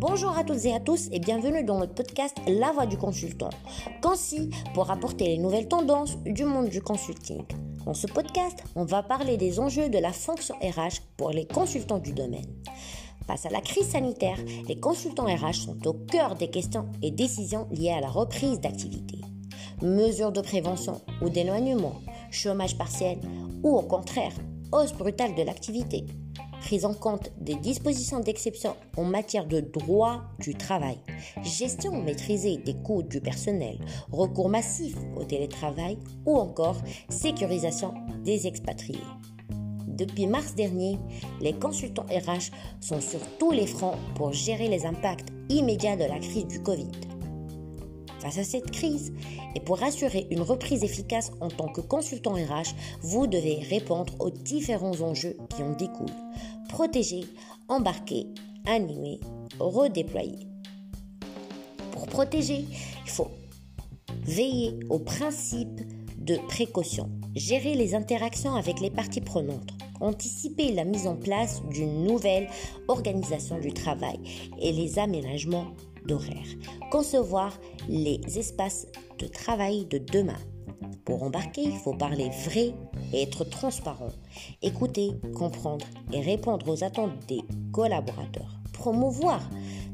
toutes et à tous et bienvenue dans notre podcast La Voix du consultant, concis pour apporter les nouvelles tendances du monde du consulting. Dans ce podcast, on va parler des enjeux de la fonction RH pour les consultants du domaine. Face à la crise sanitaire, les consultants RH sont au cœur des questions et décisions liées à la reprise d'activité. Mesures de prévention ou d'éloignement, chômage partiel ou au contraire, hausse brutale de l'activité prise en compte des dispositions d'exception en matière de droit du travail, gestion maîtrisée des coûts du personnel, recours massif au télétravail ou encore sécurisation des expatriés. Depuis mars dernier, les consultants RH sont sur tous les fronts pour gérer les impacts immédiats de la crise du Covid. Face à cette crise, et pour assurer une reprise efficace en tant que consultant RH, vous devez répondre aux différents enjeux qui en découlent. Protéger, embarquer, animer, redéployer. Pour protéger, il faut veiller au principe de précaution, gérer les interactions avec les parties prenantes, anticiper la mise en place d'une nouvelle organisation du travail et les aménagements d'horaire, concevoir les espaces de travail de demain. Pour embarquer, il faut parler vrai et être transparent, écouter, comprendre et répondre aux attentes des collaborateurs. Promouvoir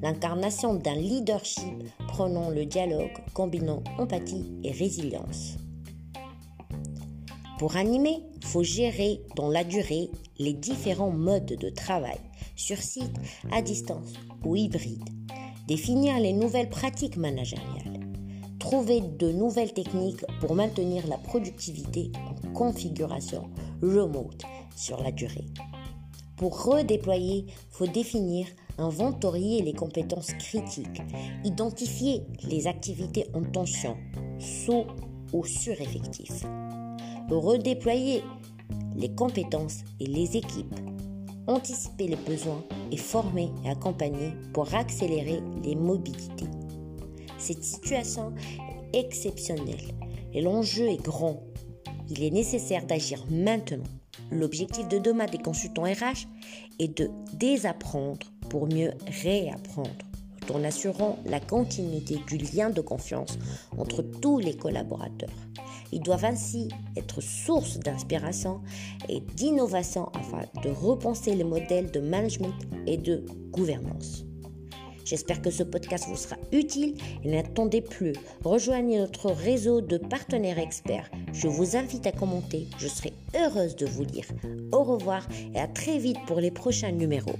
l'incarnation d'un leadership prenant le dialogue, combinant empathie et résilience. Pour animer, il faut gérer dans la durée les différents modes de travail, sur site, à distance ou hybride définir les nouvelles pratiques managériales, trouver de nouvelles techniques pour maintenir la productivité en configuration remote sur la durée. Pour redéployer, il faut définir, inventorier les compétences critiques, identifier les activités en tension, sous ou sureffectifs. Redéployer les compétences et les équipes anticiper les besoins et former et accompagner pour accélérer les mobilités. Cette situation est exceptionnelle et l'enjeu est grand. Il est nécessaire d'agir maintenant. L'objectif de demain des consultants RH est de désapprendre pour mieux réapprendre, tout en assurant la continuité du lien de confiance entre tous les collaborateurs. Ils doivent ainsi être source d'inspiration et d'innovation afin de repenser les modèles de management et de gouvernance. J'espère que ce podcast vous sera utile et n'attendez plus. Rejoignez notre réseau de partenaires experts. Je vous invite à commenter. Je serai heureuse de vous lire. Au revoir et à très vite pour les prochains numéros.